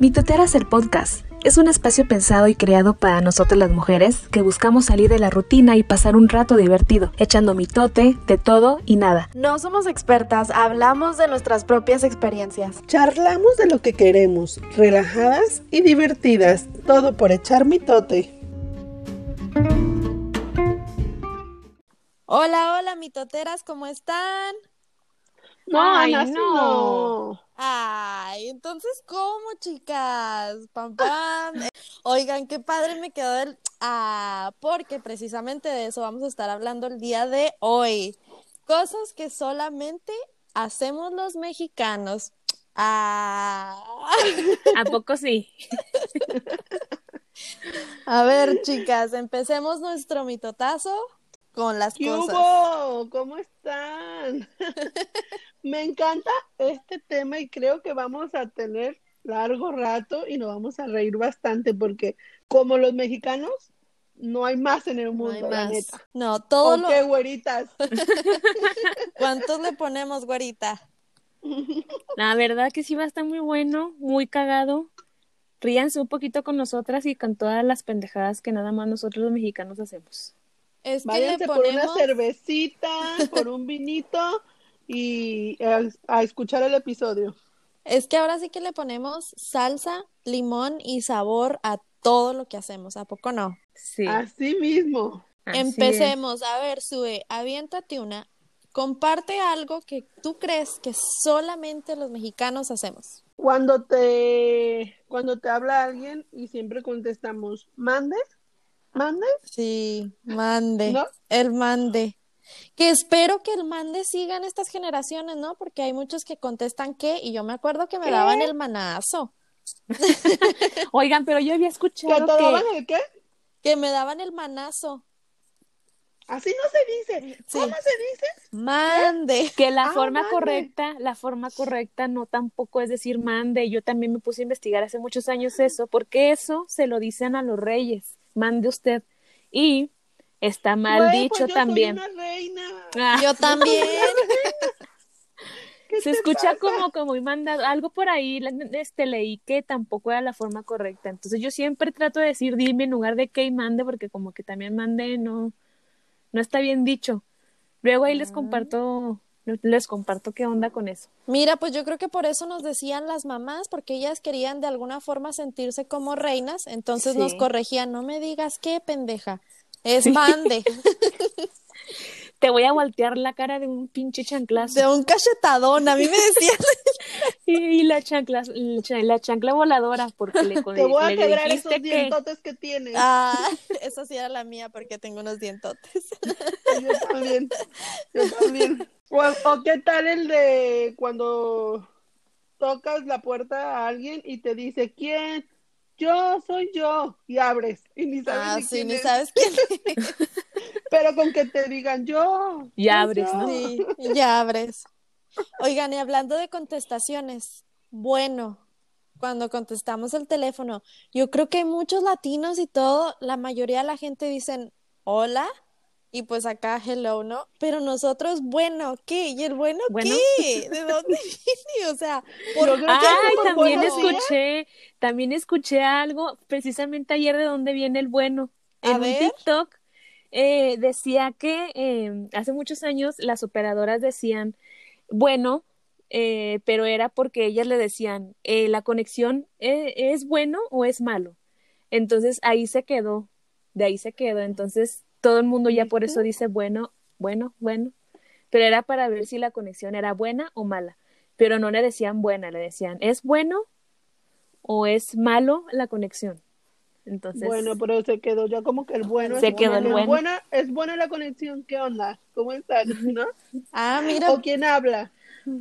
Mitoteras el podcast. Es un espacio pensado y creado para nosotras las mujeres que buscamos salir de la rutina y pasar un rato divertido, echando mitote de todo y nada. No somos expertas, hablamos de nuestras propias experiencias. Charlamos de lo que queremos, relajadas y divertidas, todo por echar mitote. Hola, hola, mitoteras, ¿cómo están? No, Ay, no. no. Ay, entonces, ¿cómo, chicas? Pam, pam. Oigan, qué padre me quedó el... Ah, porque precisamente de eso vamos a estar hablando el día de hoy. Cosas que solamente hacemos los mexicanos. Ah. ¿A poco sí? A ver, chicas, empecemos nuestro mitotazo con las ¿Qué cosas. hubo? ¿Cómo están? Me encanta este tema y creo que vamos a tener largo rato y nos vamos a reír bastante porque como los mexicanos no hay más en el No mundo, hay la más. neta. No, todo ¿O lo... qué, güeritas? ¿Cuántos le ponemos, güerita? La verdad que sí va a estar muy bueno, muy cagado. Ríanse un poquito con nosotras y con todas las pendejadas que nada más nosotros los mexicanos hacemos. Es que Váyanse le por una ponemos... cervecita, por un vinito y a, a escuchar el episodio. Es que ahora sí que le ponemos salsa, limón y sabor a todo lo que hacemos, ¿a poco no? Sí. Así mismo. así Empecemos, a ver, Sue, aviéntate una. Comparte algo que tú crees que solamente los mexicanos hacemos. Cuando te, cuando te habla alguien y siempre contestamos, ¿mande? ¿Mande? Sí, mande. ¿No? El mande. Que espero que el mande siga en estas generaciones, ¿no? Porque hay muchos que contestan qué, y yo me acuerdo que me ¿Qué? daban el manazo. Oigan, pero yo había ¿Que escuchado te daban que el qué? que me daban el manazo. Así no se dice. Sí. ¿Cómo se dice? Mande. que la Ah, forma mande. correcta, la forma correcta no tampoco es decir mande. Yo también me puse a investigar hace muchos años eso, porque eso se lo dicen a los reyes, mande usted. Y está mal Güey, dicho pues yo también. Soy una reina. Ah, Yo también. ¿Qué se escucha pasa? como, como muy mandado. Algo por ahí este, leí que tampoco era la forma correcta. Entonces yo siempre trato de decir dime en lugar de que y mande, porque como que también mande no, no está bien dicho. Luego ahí Ah. les comparto, les comparto qué onda con eso. Mira, pues yo creo que por eso nos decían las mamás, porque ellas querían de alguna forma sentirse como reinas, entonces nos corregían, no me digas qué, pendeja, es mande, Te voy a voltear la cara de un pinche chanclazo. de un cachetadón, a mí me decían, Y, y la chancla, la cha- la chancla voladora, porque le, Te voy a le quebrar esos que dientotes que tienes. ah, esa sí era la mía porque tengo unos dientotes. Yo también. Yo también. O, o qué tal el de cuando tocas la puerta a alguien y te dice, ¿quién? Yo, soy yo. Y abres. Y ni sabes Ah, ni sí, quién ni es. sabes quién es. Pero con que te digan yo. Ya soy abres, yo". ¿no? Sí, y ya abres. Oigan, y hablando de contestaciones, bueno, cuando contestamos el teléfono, yo creo que hay muchos latinos y todo, la mayoría de la gente dicen hola y pues acá hello, ¿no? Pero nosotros, bueno, ¿qué? ¿Y el bueno, Bueno. qué? ¿De dónde viene? O sea, por que Ay, también escuché, también escuché algo, precisamente ayer de dónde viene el bueno. A En un ver. TikTok eh, decía que eh, hace muchos años las operadoras decían, bueno, eh, pero era porque ellas le decían, eh, la conexión eh, es bueno o es malo. Entonces ahí se quedó, de ahí se quedó. Entonces todo el mundo ya por eso dice bueno, bueno, bueno. Pero era para ver si la conexión era buena o mala. Pero no le decían buena, le decían, ¿es bueno o es malo la conexión? Entonces, Bueno, pero se quedó ya como que el bueno Se es quedó el bueno. bueno. Buena, es buena la conexión. ¿Qué onda? ¿Cómo estás? ¿No? ah, mira, ¿O quién habla?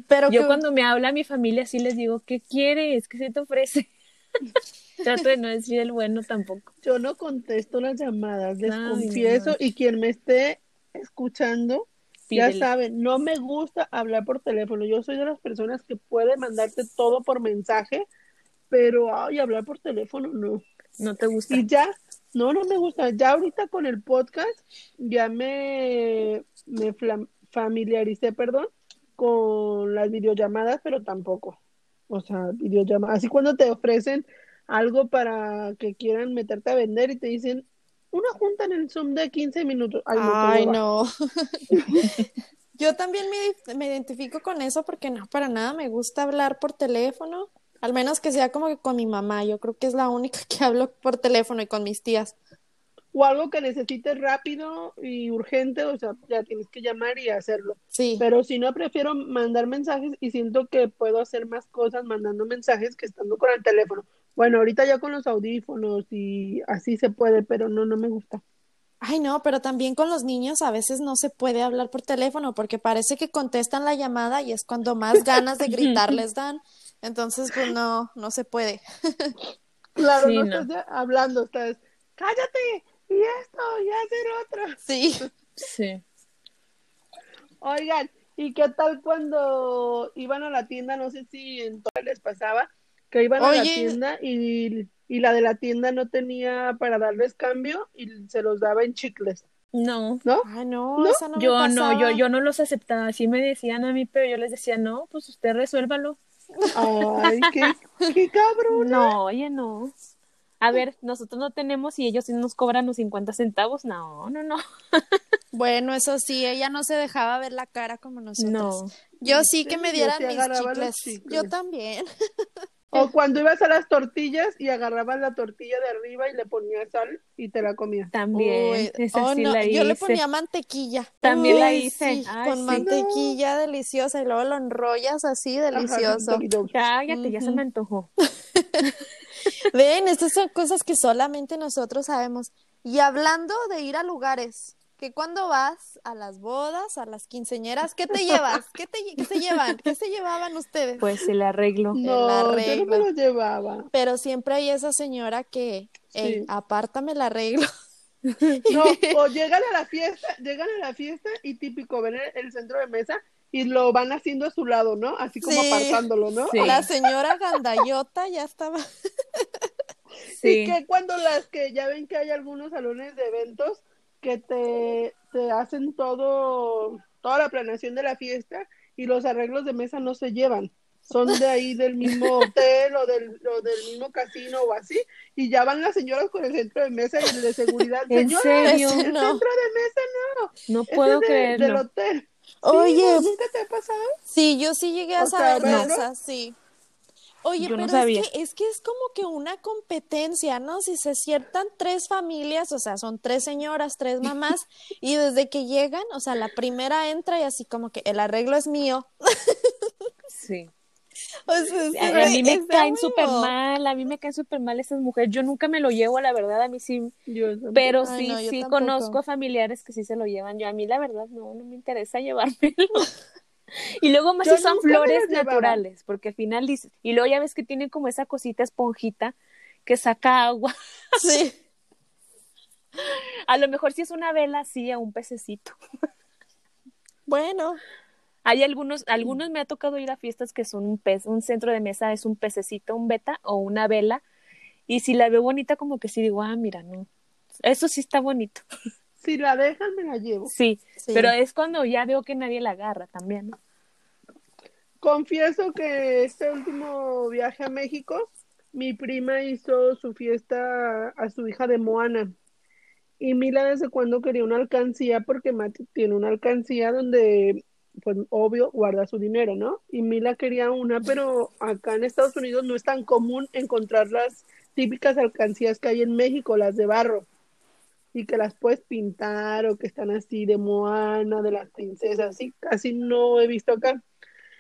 pero yo que- cuando me habla mi familia sí les digo, ¿qué quieres? ¿Qué se te ofrece? Trato de no decir el bueno tampoco. Yo no contesto las llamadas, les Ay, confieso, y quien me esté escuchando, ya saben, no me gusta hablar por teléfono. Yo soy de las personas que puede mandarte todo por mensaje, pero ay, hablar por teléfono no. No te gusta. Y ya, no, no me gusta. Ya ahorita con el podcast, ya me, me familiaricé, perdón, con las videollamadas, pero tampoco. O sea, videollamada. Así cuando te ofrecen algo para que quieran meterte a vender y te dicen una junta en el Zoom de 15 minutos. Ay, no. Ay, no. Yo también me, me, identifico con eso porque no, para nada me gusta hablar por teléfono, al menos que sea como que con mi mamá. Yo creo que es la única que hablo por teléfono y con mis tías o algo que necesites rápido y urgente, o sea, ya tienes que llamar y hacerlo. Sí. Pero si no, prefiero mandar mensajes y siento que puedo hacer más cosas mandando mensajes que estando con el teléfono. Bueno, ahorita ya con los audífonos y así se puede, pero no, no me gusta. Ay, no, pero también con los niños a veces no se puede hablar por teléfono porque parece que contestan la llamada y es cuando más ganas de gritar les dan. Entonces, pues no, no se puede. claro, no, estás hablando, estás, cállate, y esto, y hacer otro. Sí. Sí. Oigan, ¿y qué tal cuando iban a la tienda? No sé si en todo les pasaba, que iban a la tienda y, y la de la tienda no tenía para darles cambio y se los daba en chicles. No. ¿No? Ay, no, Esa no yo me no, yo, yo no los aceptaba. Así me decían a mí, pero yo les decía, no, pues usted resuélvalo. Ay, qué, qué cabrón. No, oye, no a ver, nosotros no tenemos y ellos sí nos cobran los 50 centavos. No, no, no. Bueno, eso sí, ella no se dejaba ver la cara como nosotros. No. Yo sí que me dieran mis chicles. Yo también. O cuando ibas a las tortillas y agarrabas la tortilla de arriba y le ponías sal y te la comías. También. oh, no. Yo le ponía mantequilla. También la hice. con mantequilla deliciosa y luego lo enrollas así delicioso. Cállate, ya se me antojó. Ven, estas son cosas que solamente nosotros sabemos. Y hablando de ir a lugares, que cuando vas a las bodas, a las quinceñeras, ¿qué te llevas? ¿Qué, te, qué se llevan? ¿Qué se llevaban ustedes? Pues el arreglo. No, el yo no me lo llevaba. Pero siempre hay esa señora que, hey, apártame el arreglo. No, o llegan a la fiesta, llegan a la fiesta y típico, ven el centro de mesa y lo van haciendo a su lado, ¿no? Así como apartándolo, ¿no? La señora Gandayota ya estaba. sí. Y que cuando las que ya ven que hay algunos salones de eventos que te, te hacen todo, toda la planeación de la fiesta y los arreglos de mesa no se llevan. Son de ahí del mismo hotel o del, o del mismo casino o así, y ya van las señoras con el centro de mesa y el de seguridad. ¿En serio? El centro de mesa no. No puedo creerlo. Del hotel. Oye, ¿nunca te ha pasado? Sí, yo sí llegué a saber de esas, sí. Oye, pero es, que, es que es como que una competencia, ¿no? Si se ciertan tres familias, o sea, son tres señoras, tres mamás, y desde que llegan, o sea, la primera entra y así como que el arreglo es mío. Sí. O sea, a, mí me caen súper mal, a mí me caen súper mal esas mujeres. Yo nunca me lo llevo, la verdad, a mí sí. pero sí, sí conozco familiares que sí se lo llevan. Yo a mí, la verdad, no, no me interesa llevármelo. y luego más si son flores naturales, porque al final dice, y luego ya ves que tiene como esa cosita esponjita que saca agua. Sí. a lo mejor si es una vela, sí, a un pececito. bueno. Hay algunos, algunos me ha tocado ir a fiestas que son un pez, un centro de mesa es un pececito, un beta o una vela. Y si la veo bonita, como que sí digo, ah, mira, no. Eso sí está bonito. Si la dejan, me la llevo. Sí, pero es cuando ya veo que nadie la agarra también, ¿no? Confieso que este último viaje a México, mi prima hizo su fiesta a su hija de Moana. Y Mila desde cuando quería una alcancía, porque Mati tiene una alcancía donde pues obvio, guarda su dinero, ¿no? Y Mila quería una, pero acá en Estados Unidos no es tan común encontrar las típicas alcancías que hay en México, las de barro, y que las puedes pintar o que están así de Moana, de las princesas, así casi no he visto acá.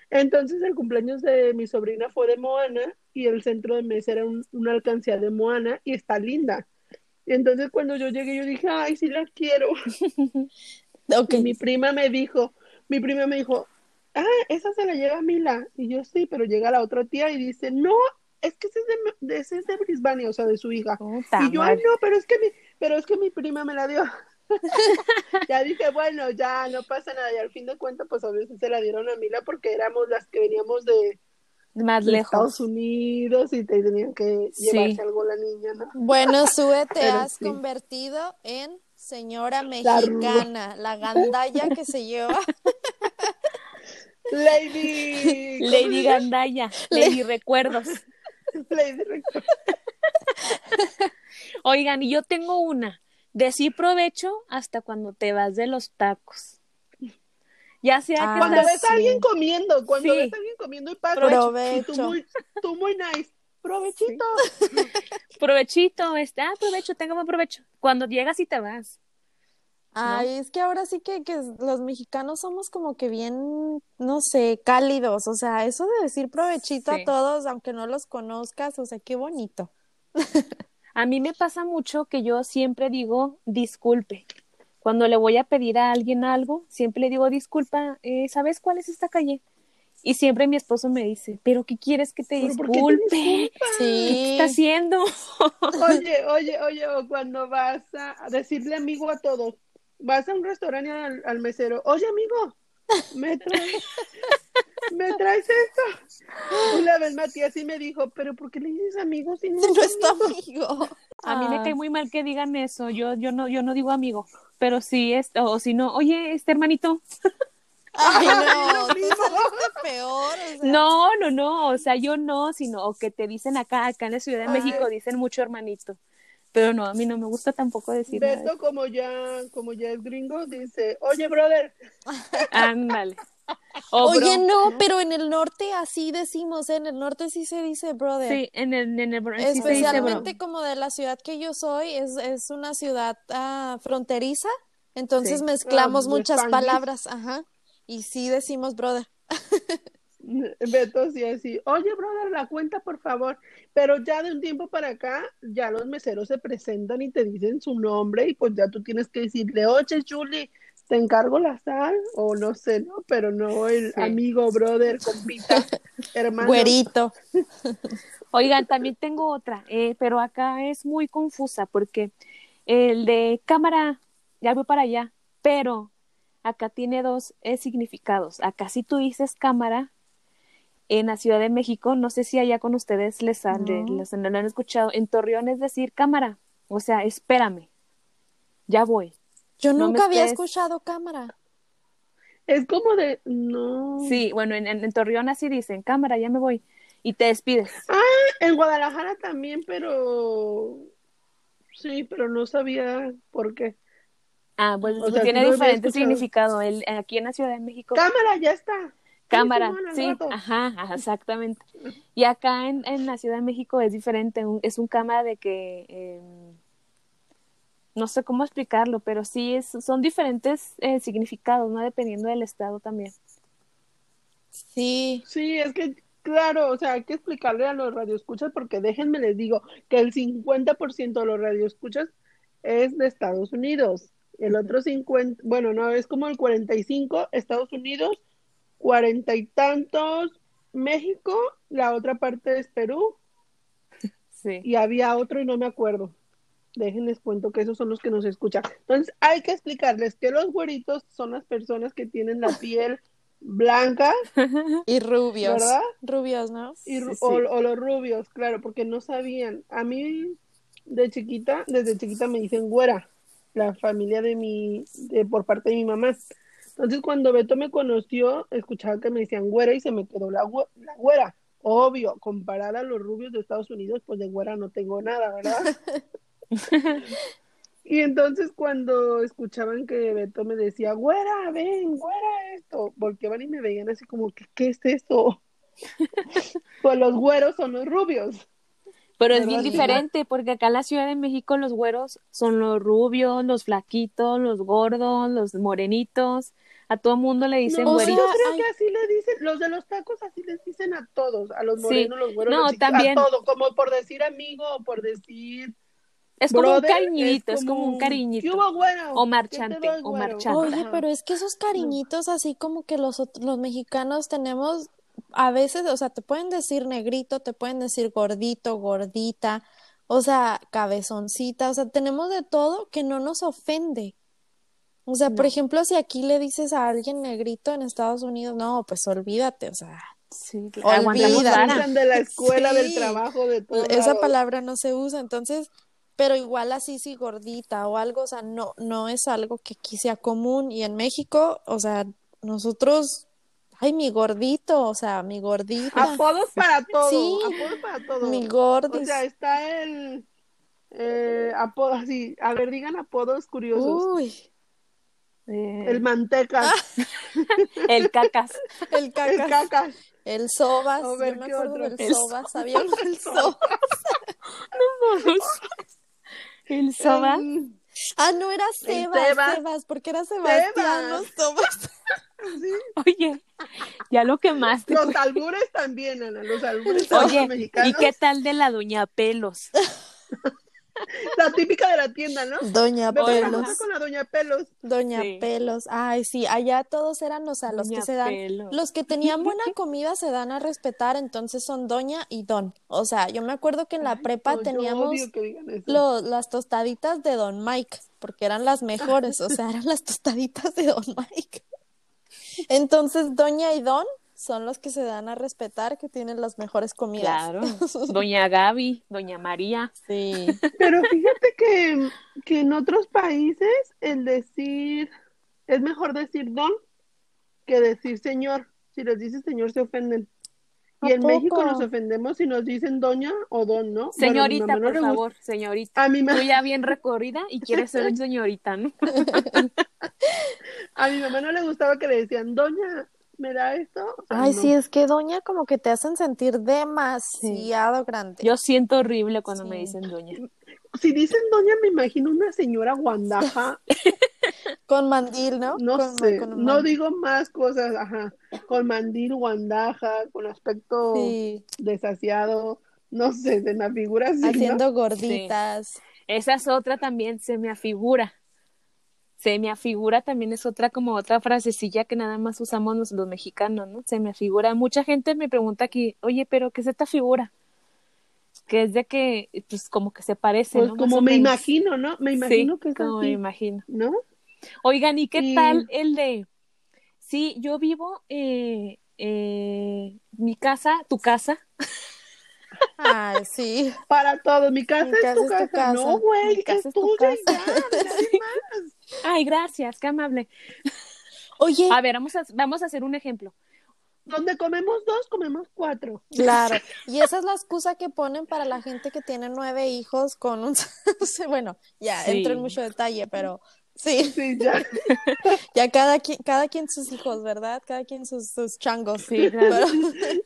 Entonces el cumpleaños de mi sobrina fue de Moana y el centro de mesa era una alcancía de Moana y está linda. Y entonces cuando yo llegué yo dije, ay, sí la quiero. okay. Y mi prima me dijo, mi prima me dijo, ah, esa se la lleva Mila. Y yo sí, pero llega la otra tía y dice, no, es que ese es de, ese es de Brisbane, o sea, de su hija. y yo, ay, no, pero es que mi, pero es que mi prima me la dio. ya dije, bueno, ya no pasa nada. Y al fin de cuentas, pues a veces se la dieron a Mila porque éramos las que veníamos de, más lejos. Estados Unidos y te tenían que llevarse algo la niña, ¿no? Bueno, Sue, te has convertido en señora mexicana, la, gandalla que se lleva. Lady. ¿cómo Lady? Gandaya, Lady Recuerdos. Lady Recuerdo. Oigan, y yo tengo una. Decir provecho hasta cuando te vas de los tacos. Ya sea que Ah, Cuando estás- ves a alguien comiendo, cuando Sí. ves a alguien comiendo y pasa. Provecho. Y tú muy, tú muy nice. Provechito. provechito, este, ah, provecho, tenga buen provecho. Cuando llegas y te vas. Ay, es que ahora sí que, que los mexicanos somos como que bien, no sé, cálidos. O sea, eso de decir provechito Sí. a todos, aunque no los conozcas, o sea, qué bonito. A mí me pasa mucho que yo siempre digo disculpe. Cuando le voy a pedir a alguien algo, siempre le digo disculpa, eh, ¿sabes cuál es esta calle? Y siempre mi esposo me dice, ¿pero qué quieres que te ¿Pero por qué te disculpe? Sí. está haciendo? Oye, oye, oye, o cuando vas a decirle amigo a todos, vas a un restaurante al, al mesero, oye amigo, me traes, me traes esto. Una vez Matías sí me dijo, pero ¿por qué le dices amigo si no, No es amigo?" amigo. A mí me Ah. cae muy mal que digan eso. Yo, yo no, yo no digo amigo, pero sí es, o si no, oye, este hermanito. Ay, no, Lo tú mismo. saliste peor. o sea. No, no, no, o sea, yo no, sino o que te dicen acá, acá en la Ciudad de Ay. México dicen mucho hermanito. Pero no, a mí no me gusta tampoco decir nada. de Beto, como ya, como ya es gringo, dice, oye brother, Ándale. O Oye, no, pero en el norte así decimos, ¿eh? en el norte sí se dice brother. Sí, en el, en el sí se dice bro. Especialmente como de la ciudad que yo soy, es, es una ciudad ah, fronteriza, entonces Sí. mezclamos Ah, muchas palabras, ajá, y sí decimos brother. Beto sí así, oye brother, la cuenta por favor. Pero ya de un tiempo para acá, ya los meseros se presentan y te dicen su nombre y pues ya tú tienes que decirle, oye Julie, te encargo la sal o no sé, ¿no? Pero no el Sí. amigo, brother, compita, hermano. Güerito. Oigan, también tengo otra, eh, pero acá es muy confusa porque el de cámara, ya voy para allá, pero acá tiene dos eh, significados. Acá si tú dices cámara, en la Ciudad de México, no sé si allá con ustedes les sale, No. les, lo han escuchado, en Torreón es decir cámara, o sea, espérame, ya voy. Yo No nunca había estés- escuchado cámara. Es como de, no. Sí, bueno, en, en, en Torreón así dicen, cámara, ya me voy, y te despides. En Guadalajara también, pero sí, pero no sabía por qué. Ah, pues O sea, tiene diferente significado. El, aquí en la Ciudad de México, Cámara, ya está. cámara, sí, ajá, exactamente. Y acá en, en la Ciudad de México es diferente, un- es un cámara de que, em, no sé cómo explicarlo, pero sí es, son diferentes eh, significados, ¿no? Dependiendo del estado también. Sí. Sí, es que, claro, o sea, hay que explicarle a los radioescuchas porque déjenme les digo que el 50% de los radioescuchas es de Estados Unidos. El otro 50, bueno, no, es como el 45 Estados Unidos, cuarenta y tantos México, la otra parte es Perú Sí. y había otro y no me acuerdo. Déjenles cuento que esos son los que nos escuchan. Entonces, hay que explicarles que los güeritos son las personas que tienen la piel blanca Y rubios. ¿Verdad? Rubios, ¿no? y ru- Sí, o, o los rubios, claro, porque no sabían. A mí, de chiquita, desde chiquita me dicen güera, la familia de mi, de, por parte de mi mamá. Entonces, cuando Beto me conoció, escuchaba que me decían güera y se me quedó la, la güera. Obvio, comparar a los rubios de Estados Unidos, pues de güera no tengo nada, ¿verdad? Y entonces cuando escuchaban que Beto me decía, güera, ven, güera esto, volteaban y me veían así como, ¿qué, qué es esto? Pues los güeros son los rubios. Pero es ¿Verdad, bien diferente, porque acá en la Ciudad de México los güeros son los rubios, los flaquitos, los gordos, los morenitos. A todo mundo le dicen No, güerito. yo creo ay. que así le dicen, los de los tacos así les dicen a todos, a los Sí. morenos, los güeros, No, los también. a todo, como por decir amigo o por decir Es como un brother, cariñito, es como un ¿qué cariñito. hubo, güero? O ¿Qué te marchante, doy, o marchante. Oye, pero es que esos cariñitos así como que los, los mexicanos tenemos a veces, o sea, te pueden decir negrito, te pueden decir gordito, gordita, o sea, cabezoncita, o sea, tenemos de todo que no nos ofende. O sea, por ejemplo, si aquí le dices a alguien negrito en Estados Unidos, no, pues olvídate, o sea, Sí, Olvídate. de la escuela, del trabajo, de todo. esa palabra no se usa, entonces, pero igual así sí gordita o algo, o sea, no, no es algo que aquí sea común y en México, o sea, nosotros Ay, mi gordito, o sea, mi gordita. Apodos para todo. Sí. Apodos para todo. Mi O gordis. sea, está el eh, apodo así. A ver, digan apodos curiosos. Uy, Eh, El manteca, el cacas. el el cacas. cacas. El sobas. A ver, Yo me ¿qué acuerdo otro? del El sobas. ¿Sabían del sobas? El soba. El- Ah, no era Sebas, Sebas. Sebas, porque era Sebastián, no Sobas. sí. Oye, ya lo quemaste. Los albures también, Ana. Los albures también Oye, ¿y mexicanos. qué tal de la doña Pelos? La típica de la tienda, ¿no? Doña Me Pelos. casar con la doña Pelos. Doña Sí. Pelos. Ay, sí, allá todos eran, o sea, los Doña que se dan, Pelos. los que tenían buena comida se dan a respetar, entonces son doña y don. O sea, yo me acuerdo que en la prepa No, teníamos lo- las tostaditas de don Mike, porque eran las mejores, o sea, eran las tostaditas de don Mike. Entonces, doña y don son los que se dan a respetar, que tienen las mejores comidas. Claro. Doña Gaby, doña María. Sí. Pero fíjate que, que en otros países el decir, es mejor decir don que decir señor. Si les dices señor se ofenden. Y ¿A en México poco? nos ofendemos si nos dicen doña o don, ¿no? Señorita, no por favor, señorita. A mi, ma- Tú ya bien recorrida y quieres ser señorita, ¿no? a mi mamá no le gustaba que le decían, doña, ¿me da esto? O sea, Ay, no. sí, es que doña como que te hacen sentir demasiado grande. Yo siento horrible cuando me dicen doña. Si dicen doña, me imagino una señora guandaja, Con mandil, ¿no? no Con- sé, con no digo más cosas, ajá, con mandil, guandaja, con aspecto Sí, desasiado, no sé, de una figura así, ¿no? haciendo gorditas. Esa es otra también, se me afigura. Se me afigura también es otra como otra frasecilla que nada más usamos los, los mexicanos, ¿no? Se me afigura. Mucha gente me pregunta aquí, oye, pero ¿qué es esta figura? Que es de que, pues como que se parece, Pues como o me imagino, ¿no? Me imagino sí, que es como me imagino. ¿no? Oigan, ¿y qué tal el de, sí, yo vivo, eh, eh, mi casa, tu casa, Ay, sí. Para todo, mi casa, Mi es, casa tu es tu casa. casa. No, güey, es es tu tuya casa. ya, más. Ay, gracias, qué amable. Oye, A ver, vamos a, vamos a hacer un ejemplo. Donde comemos dos, comemos cuatro. claro. Y esa es la excusa que ponen para la gente que tiene nueve hijos con un... sí, bueno, ya Sí. entro en mucho detalle, pero sí, Sí, ya. ya cada quien, cada quien sus hijos, ¿verdad? Cada quien sus, sus changos. Sí, claro. Pero-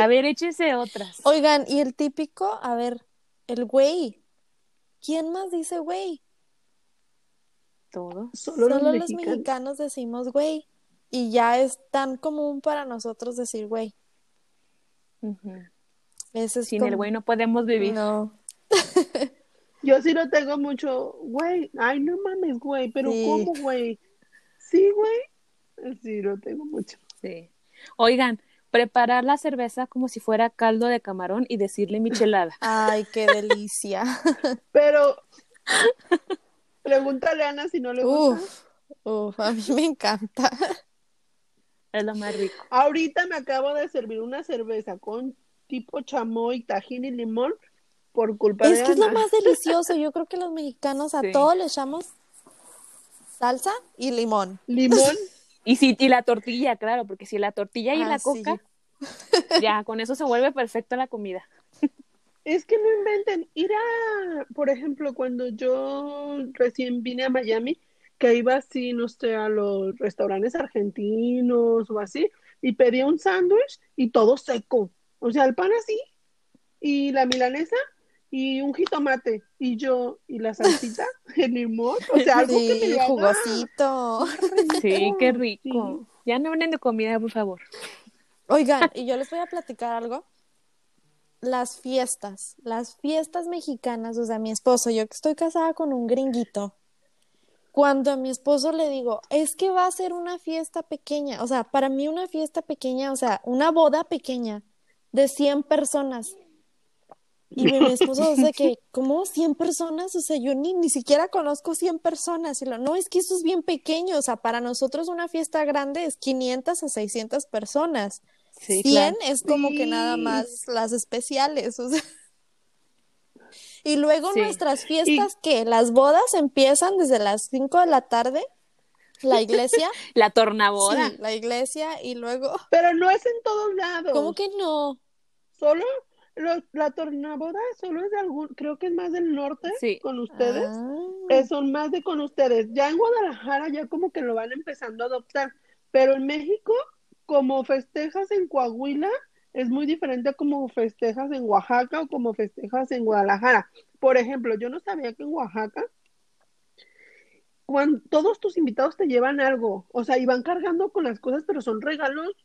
A ver, échese otras. Oigan, y el típico, a ver, el güey. ¿Quién más dice güey? Todo. Solo, Solo los los mexicanos. mexicanos decimos güey. Y ya es tan común para nosotros decir güey. Ese es Sin el güey no podemos vivir. No. Yo sí lo tengo mucho, güey. Ay, no mames, güey. Pero Sí. ¿cómo, güey? Sí, güey. Sí, lo tengo mucho. Sí. Oigan, preparar la cerveza como si fuera caldo de camarón y decirle michelada. Ay, qué delicia. Pero pregúntale a Ana si no le gusta. Uf, uf, a mí me encanta. Es lo más rico. Ahorita me acabo de servir una cerveza con tipo chamoy, tajín y limón por culpa Es de que es lo más delicioso. Yo creo que los mexicanos a Sí. todo le echamos salsa y limón. Limón, Y si y la tortilla, claro, porque si la tortilla y Ah, la sí. coca, ya con eso se vuelve perfecta la comida. Es que no inventen. Ir a, por ejemplo, cuando yo recién vine a Miami, que iba así, no sé, a los restaurantes argentinos o así, y pedía un sándwich y todo seco. O sea, el pan así, y la milanesa, y un jitomate, y yo, y la salsita, el limón, o sea, algo que me haga jugosito. Sí, qué Sí. rico. Ya no hablen de comida, por favor. Oigan, y yo les voy a platicar algo. Las fiestas, las fiestas mexicanas, o sea, mi esposo, yo que estoy casada con un gringuito, cuando a mi esposo le digo, es que va a ser una fiesta pequeña, o sea, para mí una fiesta pequeña, o sea, una boda pequeña de 100 personas. Y mi, esposo dice que, ¿cómo 100 personas? O sea, yo ni, ni siquiera conozco 100 personas. Y lo, no, es que eso es bien pequeño. O sea, para nosotros una fiesta grande es 500 a 600 personas. Sí, 100 claro. es como que nada más las especiales. O sea. Y luego Sí. nuestras fiestas, que las bodas empiezan desde las 5 de la tarde La iglesia. La tornaboda. Sí, la iglesia y luego. Pero no es en todos lados. ¿Cómo que no? Solo la tornaboda solo es de algún, creo que es más del norte Sí. con ustedes. Ah. eh, son más de con ustedes. Ya en Guadalajara ya como que lo van empezando a adoptar, pero en México, como festejas en Coahuila, es muy diferente a como festejas en Oaxaca o como festejas en Guadalajara. Por ejemplo, yo no sabía que en Oaxaca, cuando todos tus invitados te llevan algo, o sea, y van cargando con las cosas, pero son regalos,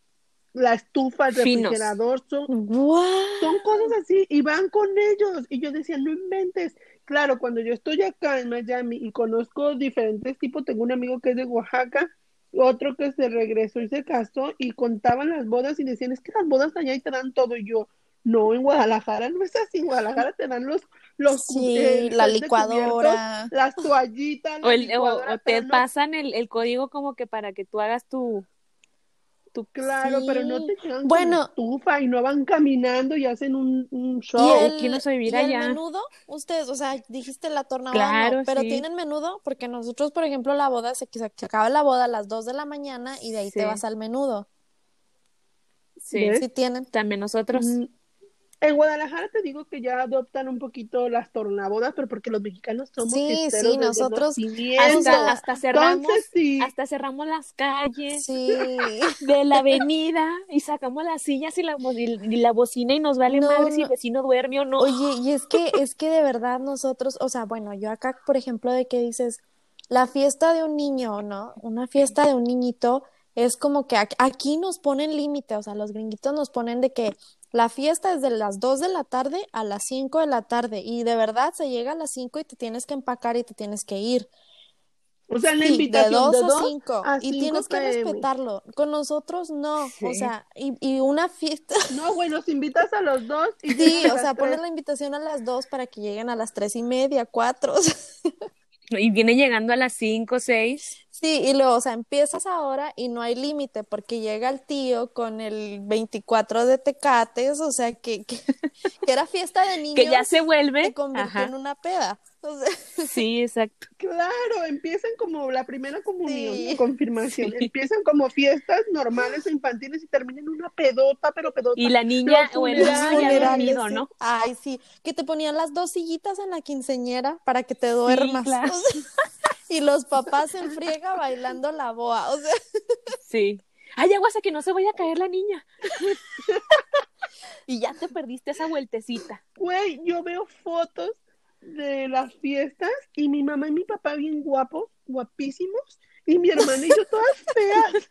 la estufa, el Finos. refrigerador, son, son cosas así y van con ellos. Y yo decía, no inventes. Claro, cuando yo estoy acá en Miami y conozco diferentes tipos, tengo un amigo que es de Oaxaca, otro que se regresó y se casó y contaban las bodas y decían, es que las bodas allá y te dan todo. Y yo, no, en Guadalajara no es así, en Guadalajara te dan los, los Sí, el la licuadora. las toallitas, la O, el- o- licuadora, o te no pasan el, el código como que para que tú hagas tu... Claro, pero no te con Bueno. estufa y no van caminando y hacen un, un ¿Y show. el, quién vivir y el allá? menudo? Ustedes, o sea, dijiste la tornaboda, Claro, no, pero sí. tienen menudo porque nosotros, por ejemplo, la boda se, acaba la boda a las 2 de la mañana y de ahí te vas al menudo. Sí. Sí tienen. también nosotros. Mm, En Guadalajara te digo que ya adoptan un poquito las tornabodas, pero porque los mexicanos somos Sí, sí, nosotros-. Hasta, hasta cerramos, Entonces, sí. hasta cerramos las calles Sí. de la avenida y sacamos las sillas y la, y y la bocina y nos vale No, madre si el vecino duerme o no. Oye, y es que, es que de verdad nosotros, o sea, bueno, yo acá, por ejemplo, de que dices, la fiesta de un niño, ¿no? Una fiesta de un niñito es como que aquí nos ponen límite, o sea, los gringuitos nos ponen de que la fiesta es de las 2 de la tarde a las 5 de la tarde y de verdad se llega a las 5 y te tienes que empacar y te tienes que ir. O sea, la Sí, de invitación 2 de a 2 5 a y 5 tienes que PM. respetarlo. Con nosotros no, o sea, y, y una fiesta No, bueno, si invitas a los dos y Sí, o sea, pones la invitación a las dos para que lleguen a las tres y media, cuatro. Y viene llegando a las 5, 6. Sí, y luego, o sea, empiezas ahora y no hay límite porque llega el tío con el 24 de tecates, o sea, que, que, que era fiesta de niños, Que ya se vuelve. se convirtió Ajá. en una peda. O sea, Sí, exacto. Claro, empiezan como la primera comunión, Sí. la confirmación. Sí. Empiezan como fiestas normales o infantiles y terminan en una pedota, pero pedota. Y la niña o el niño ya dormido. ¿no? Ay, sí, que te ponían las dos sillitas en la quinceñera para que te duermas. claro. o sea, y los papás en friega bailando la boa, o sea, Sí. Ay, aguas a que no se vaya a caer la niña. y ya te perdiste esa vueltecita. Güey, yo veo fotos de las fiestas y mi mamá y mi papá bien guapos, guapísimos, y mi hermana y yo todas feas.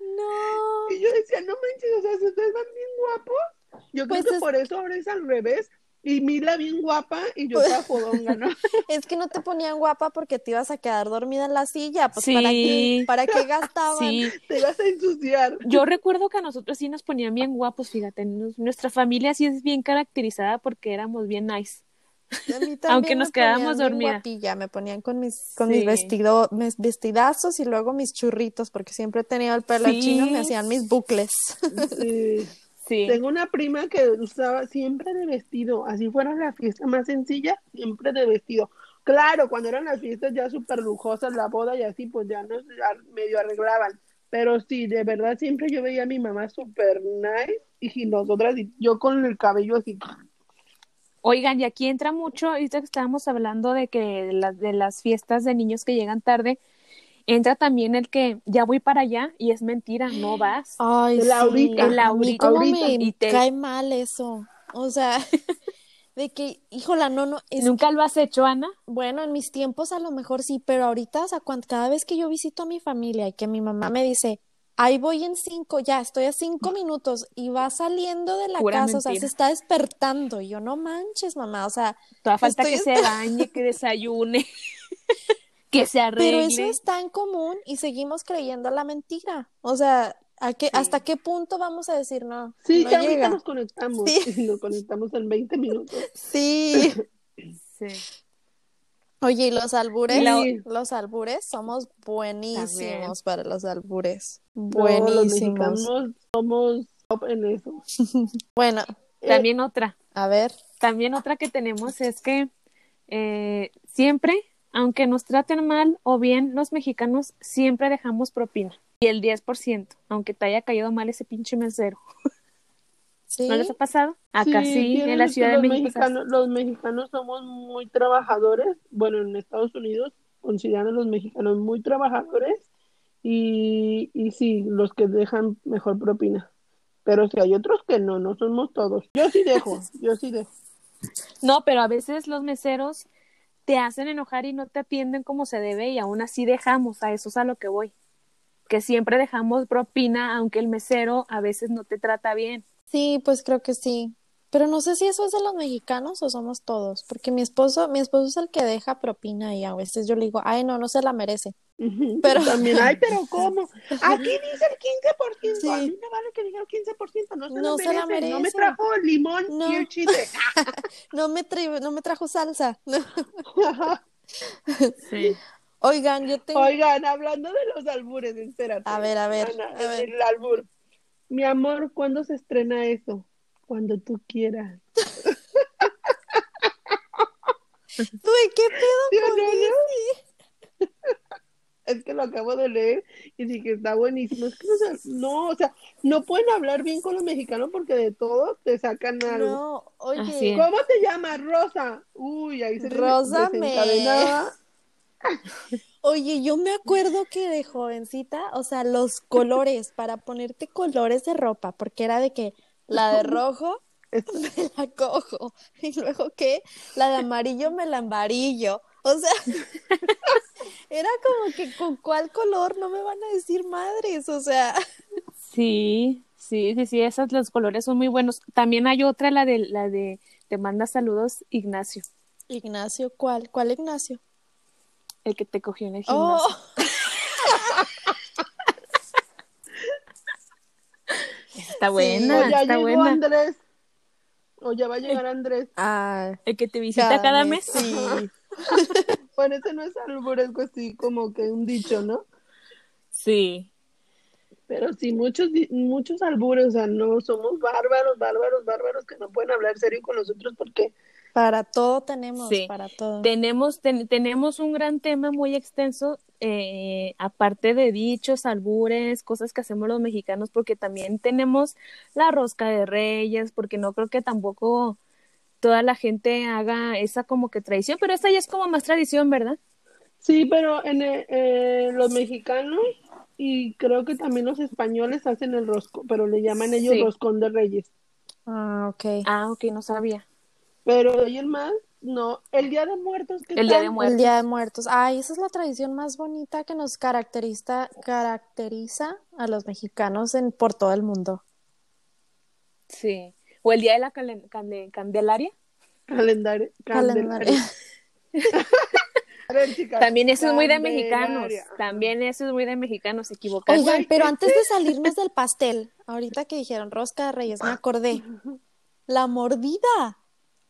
no. Y yo decía, no manches, o sea, si ustedes van bien guapos, yo creo Pues que es- por eso ahora es al revés. Y Mila bien guapa y yo toda fodonga, ¿no? Es que no te ponían guapa porque te ibas a quedar dormida en la silla, pues para qué, Sí. para qué gastaban. Sí. Te vas a ensuciar. Yo recuerdo que a nosotros sí nos ponían bien guapos, fíjate. nos- Nuestra familia sí es bien caracterizada porque éramos bien nice. A mí también Aunque nos quedábamos dormidas. guapilla, me ponían con mis con Sí. mis vestido, mis vestidazos y luego mis churritos porque siempre tenía el pelo Sí. chino, me hacían mis bucles. Sí. Sí. Tengo una prima que usaba siempre de vestido, así fuera la fiesta más sencilla, siempre de vestido. Claro, cuando eran las fiestas ya súper lujosas, la boda y así, pues ya nos medio arreglaban. Pero sí, de verdad siempre yo veía a mi mamá súper nice y nosotras, y yo con el cabello así. Oigan, y aquí entra mucho, ahorita que estábamos hablando de que de las fiestas de niños que llegan tarde, entra también el que ya voy para allá y es mentira, no vas. Ay, El sí. ahorita. El ahorita. cómo Ahorita. me Y te- cae mal eso. O sea, de que, híjola, no, no, es ¿Nunca lo has hecho, Ana? Bueno, en mis tiempos a lo mejor sí, pero ahorita, o sea, cuan- cada vez que yo visito a mi familia y que mi mamá me dice, ahí voy en cinco, ya estoy a cinco minutos y va saliendo de la Pura casa, o sea, se está despertando. Y yo, no manches, mamá, o sea, Toda falta Estoy que se bañe, que desayune, que se arregle. pero eso es tan común y seguimos creyendo la mentira. O sea, ¿a qué, ¿hasta qué punto vamos a decir no? Sí, no ya ahorita llega? nos conectamos. Sí. y Nos conectamos en 20 minutos. Sí. Sí. Oye, y los albures, Sí. los albures somos buenísimos También. para los albures. No, los Buenísimos. mexicanos somos top en eso. Bueno, También otra, a ver. también otra que tenemos es que eh, siempre aunque nos traten mal o bien, los mexicanos siempre dejamos propina. Y el 10%, aunque te haya caído mal ese pinche mesero. ¿Sí? ¿No les ha pasado? Acá sí, en la Ciudad de los México. Mexicanos, los mexicanos somos muy trabajadores. Bueno, en Estados Unidos consideran a los mexicanos muy trabajadores y, y sí, los que dejan mejor propina. Pero si hay otros que no, no somos todos. Yo sí dejo, yo sí dejo. No, pero a veces los meseros te hacen enojar y no te atienden como se debe y aún así dejamos, a eso es a lo que voy. Que siempre dejamos propina, aunque el mesero a veces no te trata bien. Sí, pues creo que sí. Pero no sé si eso es de los mexicanos o somos todos, porque mi esposo, mi esposo es el que deja propina y a veces yo le digo, ay, no, no se la merece. Pero- también, ay, pero ¿cómo? Aquí dice el 15%, Sí. a mí me vale que diga el 15%, no se, No se la merece, no me trajo limón No. y chile. No me, no me trajo salsa. Sí. Oigan, yo tengo... Oigan, hablando de los albures, espérate. A ver, a ver, Ana, a ver. El albur. Mi amor, ¿cuándo se estrena eso? Cuando tú quieras. Uy, ¿qué pedo ¿Sí o con no? Es que lo acabo de leer y dije, está buenísimo. Es que no, se- no, o sea, no pueden hablar bien con los mexicanos porque de todo te sacan algo. No, oye. ¿Cómo te llamas, Rosa? Uy, ahí se Rosa me-. Oye, yo me acuerdo que de jovencita, o sea, los colores, para ponerte colores de ropa, porque era de que la de rojo me la cojo, y luego que la de amarillo me la amarillo. O sea, era como que con cuál color no me van a decir madres, o sea, Sí, sí, sí, sí, esos los colores son muy buenos. También hay otra, la de la de te manda saludos Ignacio, Ignacio, ¿cuál? ¿Cuál Ignacio? el que te cogió en el gimnasio. Oh, Está O buena, ya está llegó buena. Andrés. O ya va a llegar Andrés. ah, El que te visita cada, mes. Sí. Bueno, ese no es albur, es así como que un dicho, ¿no? Sí. Pero sí, muchos, muchos albures, o sea, no somos bárbaros, bárbaros, bárbaros que no pueden hablar serio con nosotros porque Para todo tenemos, Sí. para todo. Tenemos, ten- tenemos un gran tema muy extenso, eh, aparte de dichos, albures, cosas que hacemos los mexicanos, porque también tenemos la rosca de reyes, porque no creo que tampoco toda la gente haga esa como que tradición, pero esta ya es como más tradición, ¿verdad? sí, pero en eh, eh, los mexicanos y creo que también los españoles hacen el rosco, pero le llaman ellos Sí. roscón de reyes. Ah, ok. Ah, ok, no sabía. Pero ahí en más, no. El Día de Muertos, ¿qué El Día de Muertos. El Día de Muertos. Ay, esa es la tradición más bonita que nos caracteriza, caracteriza a los mexicanos en, por todo el mundo. Sí. O el día de la calen- cande- Candelaria. Calendario. Calendario. A ver, chicas, También eso es muy de mexicanos. También eso es muy de mexicanos, equivocarse. Oigan, pero ¿qué antes de salirnos del pastel, ahorita que dijeron rosca de reyes, me acordé. La mordida.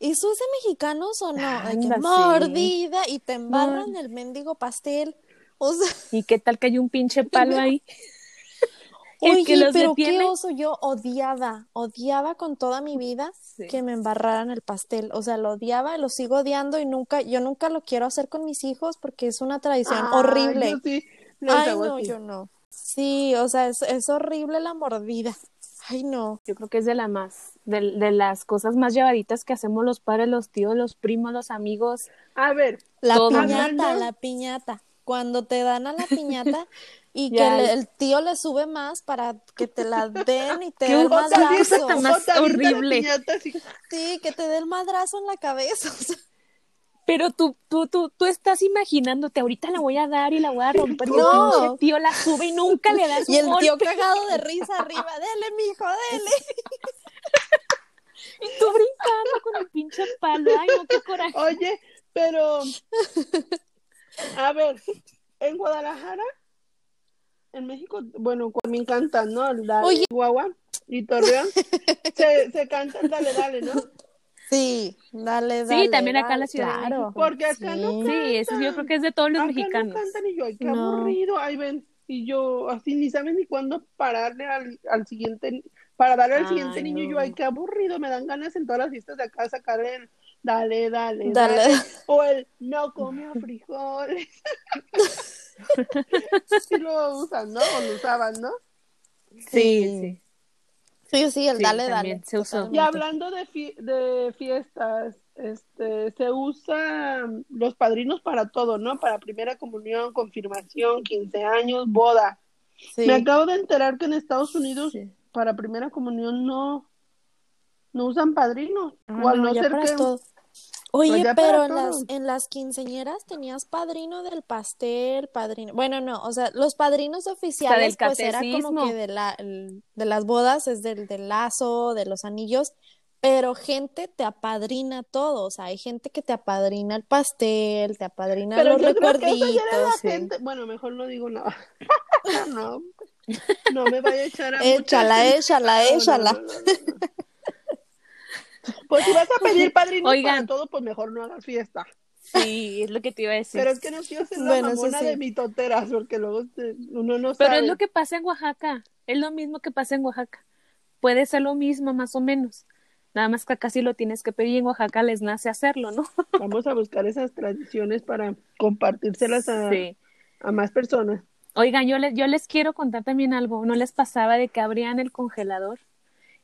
¿Eso es de mexicanos o no? Sí. mordida y te embarran el mendigo pastel. O sea, ¿Y qué tal que hay un pinche palo ahí? Oye, que los pero qué detiene. oso. Yo odiaba, odiaba con toda mi vida Sí. que me embarraran el pastel. O sea, lo odiaba, lo sigo odiando y nunca, yo nunca lo quiero hacer con mis hijos porque es una tradición Ah, horrible. yo sí, Ay, no, así. yo no. Sí, o sea, es, es horrible la mordida. Ay, no. Yo creo que es de la más, de, de las cosas más llevaditas que hacemos los padres, los tíos, los primos, los amigos. A ver, La Todo. piñata, la piñata. Cuando te dan a la piñata y que le- el tío le sube más para que te la den y te Qué dé el madrazo. más horrible. piñata así. Sí, que te dé el madrazo en la cabeza. o sea, Pero tú, tú, tú, tú estás imaginándote, ahorita la voy a dar y la voy a romper. Y el No. tío la sube y nunca le das un y el tío cagado de risa arriba. Dele, mijo, dele. Y tú brincando con el pinche palo. Ay, no, qué coraje. Oye, pero a ver, en Guadalajara, en México, bueno, me encantan, ¿no? La de Oye. Chihuahua y Torreón, se, se cantan dale, dale, ¿no? Sí, dale, Sí, dale. también acá en la dale, Ciudad de claro. México. Porque acá no Sí. Sí, eso yo creo que es de todos los Acá mexicanos. no cantan y yo, ay, qué No. aburrido, ahí ven, y yo así ni saben ni cuándo pararle al, al siguiente, para darle al Ay, siguiente niño, y yo, ay, qué aburrido, me dan ganas en todas las fiestas de acá sacar el, Dale, dale, Dale. dale. O el no comió frijoles. sí lo usan, ¿no? O lo usaban, ¿no? Sí, sí. Sí, sí, el Sí, dale, también dale. se usó. Y hablando de, fie- de fiestas, este, se usan los padrinos para todo, ¿no? Para primera comunión, confirmación, 15 años, boda. Sí. Me acabo de enterar que en Estados Unidos Sí. para primera comunión no, no usan padrinos. Ah, o al no, ser que todo. Oye, Pues para pero en las, en las quinceañeras tenías padrino del pastel, padrino. Bueno, no, o sea, los padrinos oficiales, del pues era como que de la, de las bodas es del, del lazo, de los anillos, pero gente te apadrina todo, o sea, hay gente que te apadrina el pastel, te apadrina Pero los yo creo que eso ya era la recuerditos. sí. gente. Bueno, mejor no digo nada. no, no me vaya a echar a Échala, échala, échala. Pues vas a pedir padrinos Oigan. para todo, pues mejor no hagas fiesta. Sí, es lo que te iba a decir. Pero es que no quiero ser la Bueno, mamona sí. de mitoteras, porque luego te- uno no Pero sabe. es lo que pasa en Oaxaca, es lo mismo que pasa en Oaxaca. Puede ser lo mismo, más o menos. Nada más que acá sí lo tienes que pedir y en Oaxaca les nace hacerlo, ¿no? Vamos a buscar esas tradiciones para compartírselas a, Sí. a más personas. Oigan, yo les, yo les quiero contar también algo. ¿No les pasaba de que abrían el congelador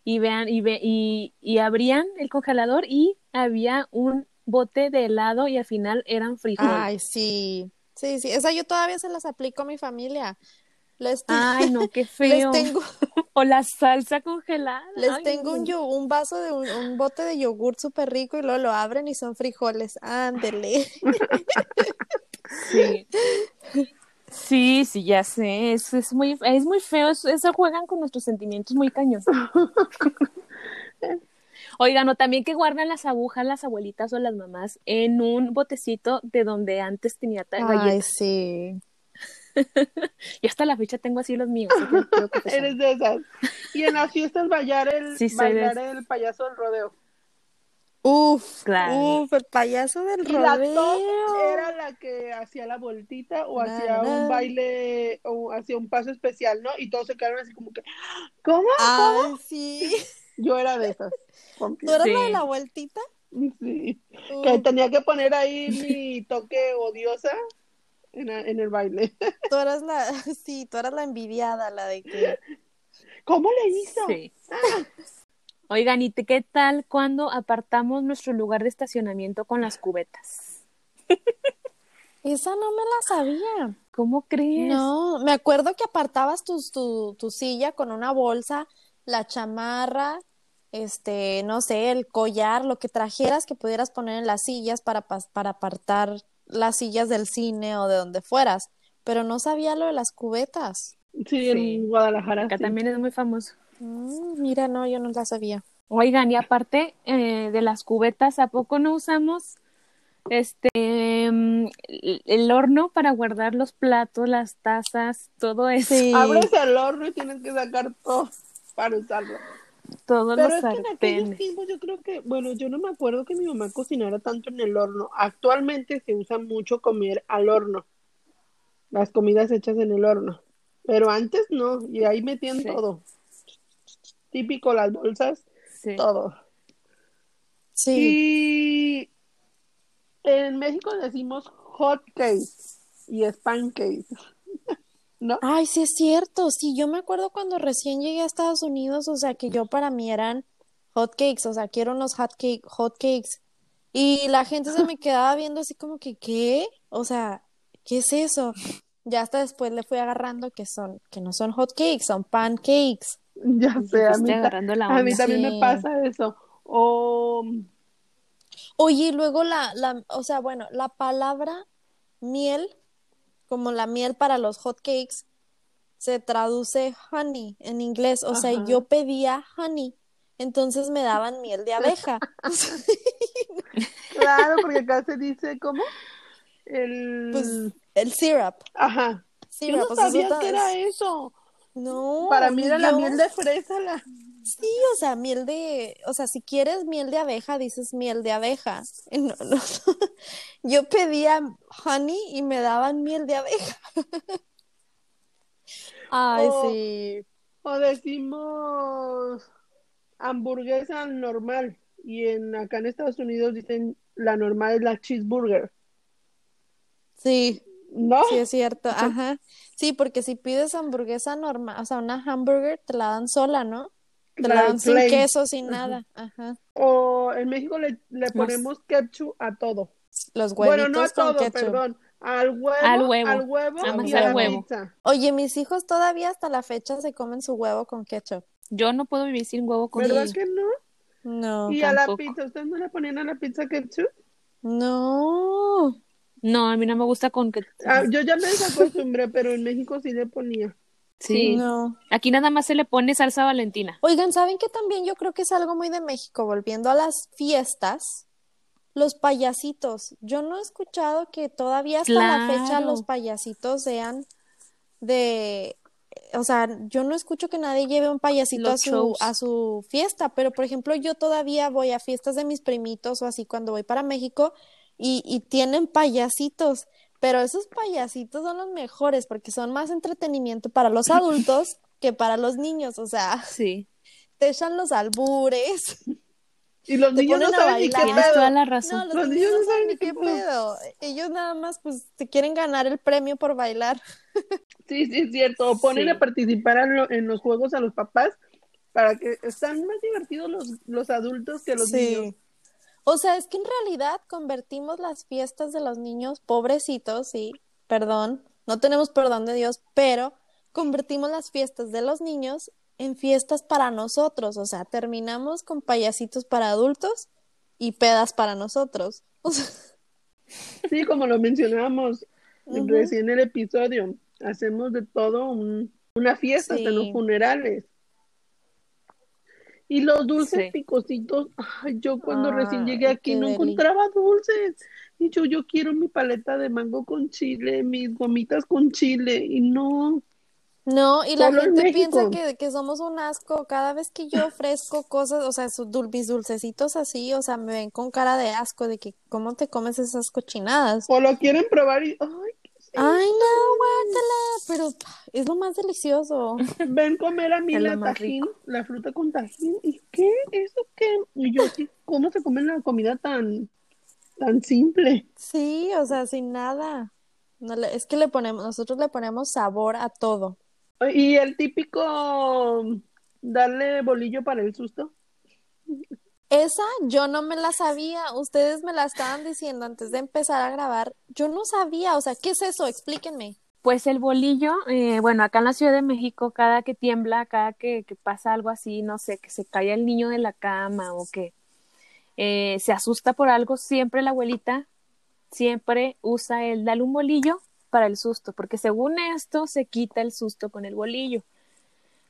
y vean y ve y, y abrían el congelador y había un bote de helado y al final eran frijoles? Ay, sí, sí, sí, esa yo todavía se las aplico a mi familia. Les, Ay, no, qué les feo. tengo, O la salsa congelada. les Ay, tengo un, yo- un vaso de un, un bote de yogur súper rico y luego lo abren y son frijoles. Ándele. Sí. Sí, sí, ya sé. Es, es muy, es muy feo. Eso, eso juegan con nuestros sentimientos muy cañones. Oigan, o también que guardan las agujas las abuelitas o las mamás en un botecito de donde antes tenía ta- Ay, sí. Y hasta la fecha tengo así los míos. así que creo que te Eres de esas. Y en las fiestas bailar el, Sí, bailar el payaso del rodeo. Uf, Claro. uf, el payaso del Y la top rodeo. era la que hacía la vueltita o hacía un baile o hacía un paso especial, ¿no? Y todos se quedaron así como que, ¿cómo? Sí. Yo era de esas. ¿Tú confieso. eras la de la vueltita? Sí. Que tenía que poner ahí mi toque odiosa en, en el baile. tú eras la, sí, tú eras la envidiada, la de que ¿Cómo le hizo? Sí. Oigan, ¿y qué tal cuando apartamos nuestro lugar de estacionamiento con las cubetas? esa no me la sabía. ¿Cómo crees? No, me acuerdo que apartabas tus- tu, tu silla con una bolsa, la chamarra, este, no sé, el collar, lo que trajeras que pudieras poner en las sillas para, para apartar las sillas del cine o de donde fueras, pero no sabía lo de las cubetas. Sí, en. Guadalajara. Acá sí. también es muy famoso. Mm, mira, no, yo no la sabía. Oigan, y aparte eh, de las cubetas, ¿a poco no usamos este em, el, horno para guardar los platos, las tazas, todo eso, Sí. Abres el horno y tienes que sacar todo para usarlo. todos Pero los es que en aquellos tiempos yo creo que, bueno, yo no me acuerdo que mi mamá cocinara tanto en el horno. Actualmente se usa mucho comer al horno, las comidas hechas en el horno. Pero antes no, y ahí metían Sí. todo. Típico las bolsas, Sí. todo. Sí. Y en México decimos hot cake y es pancake. ¿No? Ay, sí es cierto. Sí, yo me acuerdo cuando recién llegué a Estados Unidos, o sea, que yo para mí eran hot cakes, o sea, quiero unos hot cake, hot cakes. Y la gente se me quedaba viendo así como que, ¿qué? O sea, ¿qué es eso? Ya hasta después le fui agarrando que son, que no son hot cakes, son pancakes. Ya sé, a mí, ta- agarrando la a mí onda. también Sí. me pasa eso. O Oye, y luego la, la, o sea, bueno, la palabra miel, como la miel para los hot cakes, se traduce honey en inglés. O sea, yo pedía honey, entonces me daban miel de abeja. Claro, porque acá se dice, ¿cómo? El... Pues el syrup. Ajá. Yo Syrup, no o sea, sabía eso que era eso. No, Para mí era la miel de fresa. La... Sí, o sea, miel de, o sea, si quieres miel de abeja, dices miel de abeja. No, no. Yo pedía honey y me daban miel de abeja. Ay, O- sí. O decimos hamburguesa normal. y en acá en Estados Unidos dicen la normal es la cheeseburger. Sí, ¿No? sí es cierto, ajá. Sí, porque si pides hamburguesa normal, o sea, una hamburger, te la dan sola, ¿no? Te la La dan sin queso, sin nada, ajá. O en México le, le ponemos ketchup a todo. Los Bueno, no a huevitos con todo, ketchup. perdón. Al huevo, Al huevo. al huevo y al a la huevo. pizza. Oye, mis hijos todavía hasta la fecha se comen su huevo con ketchup. Yo no puedo vivir sin huevo con ¿Verdad queso. que no? No, y a la pizza, ¿ustedes no le ponían a la pizza ketchup? no. No, a mí no me gusta con que Ah, yo ya me desacostumbré, pero en México sí le ponía. Sí. No. Aquí nada más se le pone salsa valentina. Oigan, ¿saben que también yo creo que es algo muy de México? Volviendo a las fiestas, los payasitos. Yo no he escuchado que todavía hasta la fecha los payasitos sean de, o sea, yo no escucho que nadie lleve un payasito Los a su, shows. a su fiesta, pero por ejemplo, yo todavía voy a fiestas de mis primitos o así cuando voy para México y, y tienen payasitos. Pero esos payasitos son los mejores porque son más entretenimiento para los adultos que para los niños. O sea, Sí. te echan los albures. Y los niños no saben ni qué pedo. toda la razón. No, los Los niños niños no saben ni qué pedo. Ellos nada más pues te quieren ganar el premio por bailar. Sí, sí, es cierto. O ponen Sí. a participar en, lo- en los juegos a los papás para que están más divertidos los, los adultos que los niños. O sea, es que en realidad convertimos las fiestas de los niños, pobrecitos, sí, perdón, no tenemos perdón de Dios, pero convertimos las fiestas de los niños en fiestas para nosotros. O sea, terminamos con payasitos para adultos y pedas para nosotros. O sea, Sí, como lo mencionábamos Ujú. recién en el episodio, hacemos de todo un- una fiesta, hasta los funerales. Y los dulces Sí. picositos, ay, yo cuando recién llegué aquí no encontraba dulces. Y yo, yo quiero mi paleta de mango con chile, mis gomitas con chile, y no. No, y la gente piensa que, que somos un asco. Cada vez que yo ofrezco cosas, o sea, sus dul- mis dulcecitos así, o sea, me ven con cara de asco, de que cómo te comes esas cochinadas. O lo quieren probar y, ay, ¿qué es Ay, no, guácala, pero es lo más delicioso. Ven comer a mí Es la tajín, la fruta con tajín. ¿Y qué? ¿Eso qué? Y yo, ¿cómo se come la comida tan, tan simple? Sí, o sea, sin nada. No le- es que le ponemos, nosotros le ponemos sabor a todo. Y el típico darle bolillo para el susto. Esa yo no me la sabía, ustedes me la estaban diciendo antes de empezar a grabar. Yo no sabía, o sea, ¿qué es eso? Explíquenme. Pues el bolillo, eh, bueno, acá en la Ciudad de México, cada que tiembla, cada que, que pasa algo así, no sé, que se cae el niño de la cama o que eh, se asusta por algo, siempre la abuelita siempre usa el dale un bolillo para el susto, porque según esto se quita el susto con el bolillo.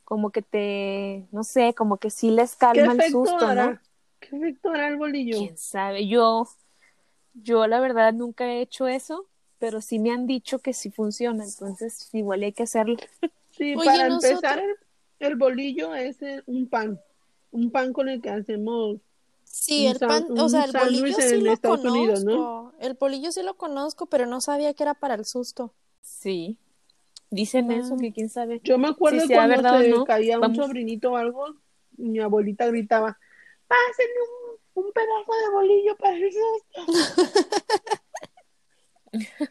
Como que te, no sé, como que sí les ¿Qué calma el susto, ¿no? ¿Qué efecto hará el bolillo? quién sabe. Yo, yo la verdad nunca he hecho eso, pero sí me han dicho que sí funciona, entonces igual hay que hacerlo. Sí, Oye, para nosotros- empezar, el, el bolillo es un pan. Un pan con el que hacemos. Sí, Un el pan, san- o sea, el bolillo sí en lo Estados conozco. Unidos, ¿no? El bolillo sí lo conozco, pero no sabía que era para el susto. Sí. Dicen Ah. eso, que quién sabe. Yo me acuerdo Si cuando se no, caía un vamos. sobrinito o algo, mi abuelita gritaba, pásenme un, un pedazo de bolillo para el susto.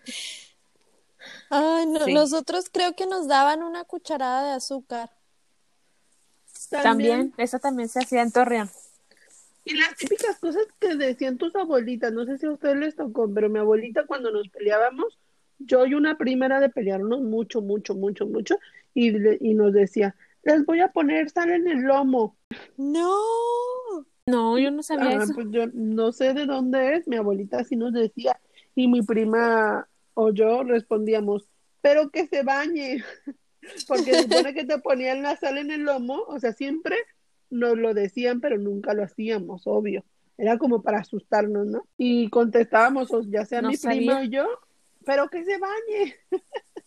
Ay, no, Sí. nosotros creo que nos daban una cucharada de azúcar. También, eso también se hacía en Torreón. Y las típicas cosas que decían tus abuelitas, no sé si a ustedes les tocó, pero mi abuelita cuando nos peleábamos, yo y una prima era de pelearnos mucho, mucho, mucho, mucho, y, le- y nos decía, les voy a poner sal en el lomo. No. No, yo no sabía Ah, eso. pues yo no sé de dónde es, mi abuelita así nos decía, y mi prima o yo respondíamos, pero que se bañe, porque se supone que te ponían la sal en el lomo, o sea, siempre nos lo decían, pero nunca lo hacíamos, obvio. Era como para asustarnos, ¿no? Y contestábamos, o ya sea No mi prima o yo, pero que se bañe,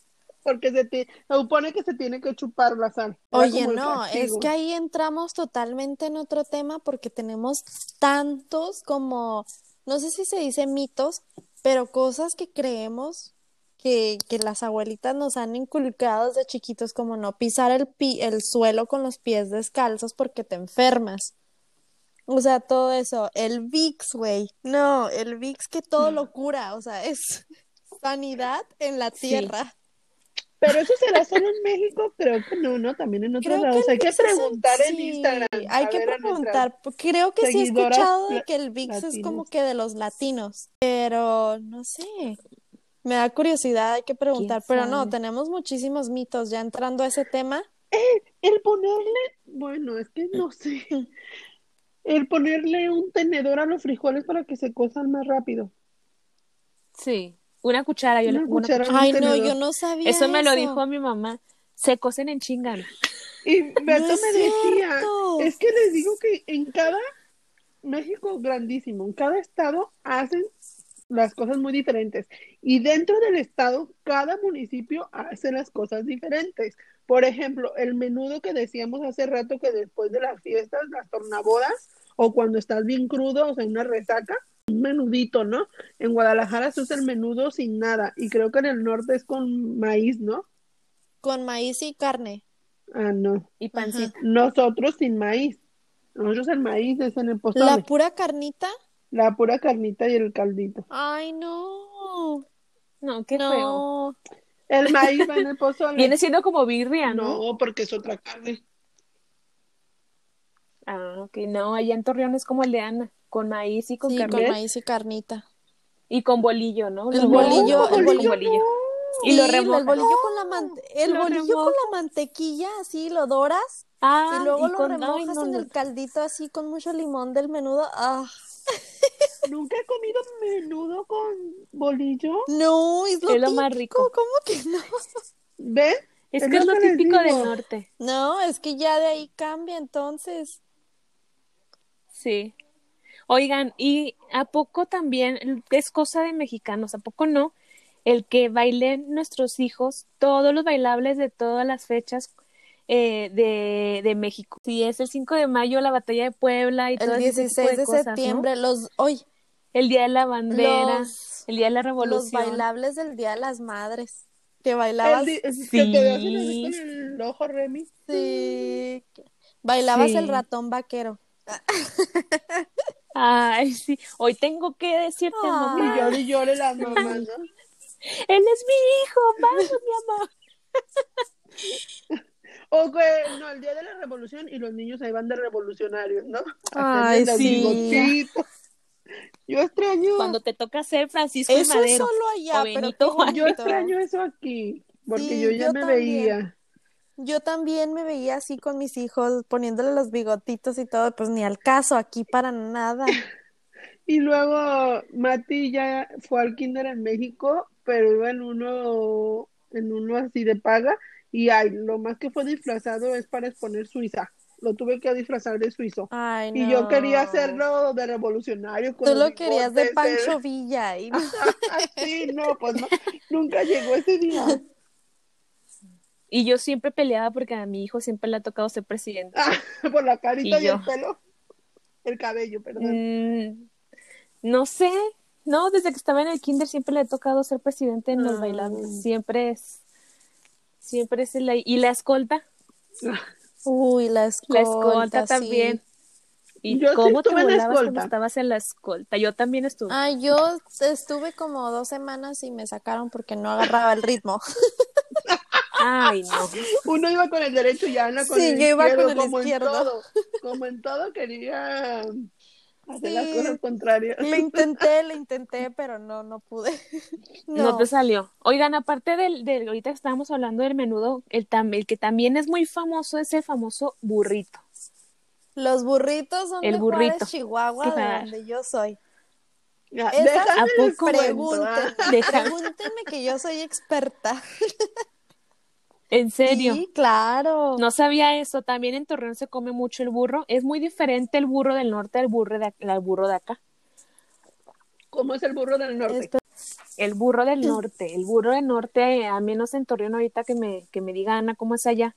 porque se, te, se supone que se tiene que chupar la sal. Oye, no, es que ahí entramos totalmente en otro tema porque tenemos tantos como, no sé si se dice mitos, pero cosas que creemos que, que las abuelitas nos han inculcado desde chiquitos, como no pisar el, pi- el suelo con los pies descalzos porque te enfermas. O sea, todo eso. El VIX, güey. No, el VIX que todo lo cura. O sea, es sanidad en la Sí. Pero eso será solo en México, creo que no, ¿no? También en otros que lados. Hay que preguntar en sí, Instagram. Hay que preguntar. Creo que sí he escuchado de que el VIX es como que de los latinos. Pero no sé. Me da curiosidad, hay que preguntar. Pero no, tenemos muchísimos mitos. Ya entrando a ese tema, El ponerle, bueno, es que no sé. El ponerle un tenedor a los frijoles para que se cosan más rápido. Sí, una cuchara, yo le Una cuchara. ay, no, yo no sabía Eso me lo dijo mi mamá. Se cosen en chingana. Y Beto No me decía, cierto. es que les digo que en cada México grandísimo, en cada estado hacen las cosas muy diferentes. Y dentro del estado, cada municipio hace las cosas diferentes. Por ejemplo, el menudo que decíamos hace rato que después de las fiestas, las tornabodas, o cuando estás bien crudo, o sea, una resaca, menudito, ¿no? En Guadalajara se usa el menudo sin nada. Y creo que en el norte es con maíz, ¿no? Con maíz y carne. Ah, no. Y pancita. Nosotros sin maíz. Nosotros el maíz es en el pozole. La pura carnita. La pura carnita y el caldito. Ay, no. No, qué feo. No. El maíz va en el pozole. Viene siendo como birria, ¿no? No, porque es otra carne. Ah, ok. No, allá en Torreón es como el de Ana, con maíz y con Sí, carne. con maíz y carnita. Y con bolillo, ¿no? El Lo bolillo, el con bolillo Y lo Sí, remojan. El bolillo con la man- el Lo bolillo con la mantequilla, así lo doras Ah, y luego y lo remojas no, en no. el caldito así con mucho limón del menudo. Ah, Nunca he comido menudo con bolillo. no, es lo, Es lo más típico, rico. ¿Cómo que no? ¿Ven? Es Es que es lo típico del norte. No, es que ya de ahí cambia entonces. Sí. Oigan, ¿y a poco también es cosa de mexicanos? ¿A poco no? El que bailen nuestros hijos todos los bailables de todas las fechas eh, de, de México. Si es el 5 de mayo, la batalla de Puebla y todo El ese tipo 16 de, cosas, ¿no? septiembre, los hoy El día de la bandera, los, el día de la los revolución. bailables del Día de las Madres que El bailabas, Sí. que te con el ojo Remy. sí, bailabas el ratón vaquero. Ay, sí. Hoy tengo que decirte, Ay. mamá, Y llore y llore las mamás, ¿no? él es mi hijo, vamos, mi amor. O que, no, el día de la revolución y los niños ahí van de revolucionarios, ¿no? Ay, sí. Yo extraño, Cuando te toca ser Francisco y Eso es Madero. solo allá, pero yo extraño eso aquí, porque Sí, yo ya yo me también. veía. Yo también me veía así con mis hijos, poniéndole los bigotitos y todo, pues ni al caso aquí para nada. Y luego Mati ya fue al kinder en México, pero iba en uno, en uno así de paga, y ay, lo más que fue disfrazado es para exponer Suiza. Lo tuve que disfrazar de suizo. Ay, Y yo quería hacerlo de revolucionario con Tú lo querías de el- Pancho Villa y no. Sí, no, pues no, nunca llegó ese día. Y yo siempre peleaba porque a mi hijo siempre le ha tocado ser presidente. Ah, por la carita Y y, yo. el pelo. El cabello, perdón. Mm, no sé, no, desde que estaba en el kinder siempre le ha tocado ser presidente en los Ah. bailables. Siempre es, siempre es el, y la escolta, Uy, la la escolta, escolta sí. también. ¿Y Yo sí cómo te la volabas cuando escolta. estabas en la escolta? Yo también estuve. Ay, yo estuve como dos semanas y me sacaron porque no agarraba el ritmo. Ay, no. Uno iba con el derecho y Ana con Sí, el yo iba izquierdo, con el como izquierdo. en todo. Como en todo quería hacer las Sí. cosas contrarias. Le intenté, le intenté, pero no, no pude. No. No. te salió. Oigan, aparte del, del ahorita que estábamos hablando del menudo, el, tam- el que también es muy famoso es el famoso burrito. Los burritos son El de burrito. Juárez, Chihuahua, de donde yo soy. Ya, Esas déjame ¿A les poco? cuento, ah. Pregúntenme, Deja- pregúntenme que yo soy experta. ¿En serio? Sí, claro. No sabía eso. También en Torreón se come mucho el burro. Es muy diferente el burro del norte al burro de, al burro de acá. ¿Cómo es el burro del norte? El burro del norte. El burro del norte, a menos en Torreón ahorita que me, que me diga Ana cómo es allá.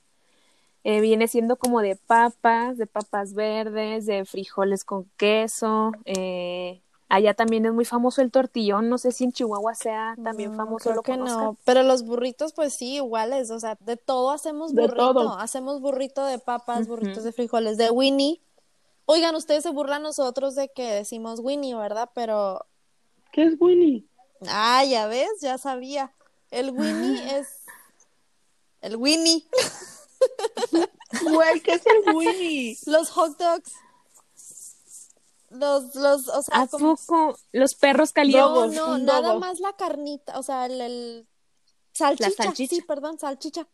eh, viene siendo como de papas, de papas verdes, de frijoles con queso. eh, allá también es muy famoso el tortillón. No sé si en Chihuahua sea también No, famoso creo lo que conozcan. no. Pero los burritos, pues sí, iguales. O sea, de todo hacemos De burrito. todo. Hacemos burrito de papas, burritos de frijoles, de Winnie. Oigan, ustedes se burlan nosotros de que decimos Winnie, ¿verdad? Pero, ¿Qué es Winnie? ah, ya ves, ya sabía. El Winnie es el Winnie, Güey, ¿qué es el Winnie? los hot dogs. Los, los, o sea, ¿A como- poco? Los perros calientes. no, no, nada más la carnita, o sea, el, el salchicha, salchicha. sí, perdón, salchicha.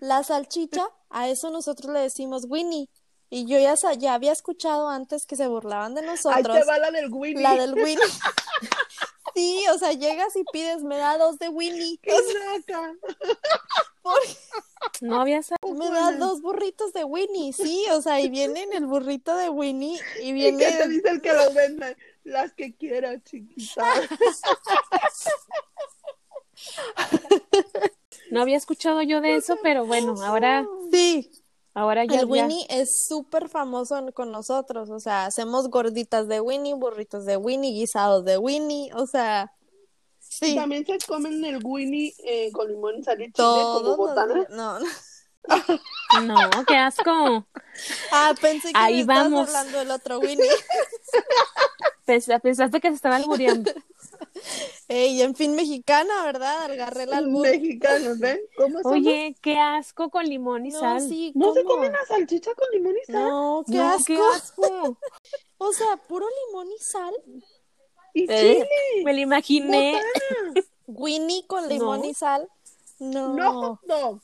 La salchicha, a eso nosotros le decimos Winnie. Y yo ya, ya había escuchado antes que se burlaban de Ahí nosotros. te va la del Winnie. La del Winnie. Sí, o sea, llegas y pides, me da dos de Winnie. ¡Qué naca! No había sa- Me da dos burritos de Winnie, sí, o sea, y viene en el burrito de Winnie y ¿Y viene. qué te dice el que lo vende? Las que quieras, chiquita. No había escuchado yo de eso, pero bueno, ahora, Sí, ahora ya, el ya. Winnie es súper famoso con nosotros, o sea, hacemos gorditas de Winnie, burritos de Winnie, guisados de Winnie, o sea, Y sí, también se comen el Winnie eh, con limón y sal y como botana. No, no. No, qué asco. Ah, pensé que Ahí me estabas vamos. hablando del otro Winnie. Pensa- Pensaste que se estaba albureando. Ey, en fin mexicana, ¿verdad? Agarré el albur. Mexicanos, ¿ven? ¿Cómo somos? Oye, qué asco con limón y No, sal. sí, ¿No se comen la salchicha con limón y sal? No, qué No, asco. qué asco. O sea, puro limón y sal. Y Eh, chile. Me lo imaginé. botana. Winnie con limón No. y sal. No. No hot dog.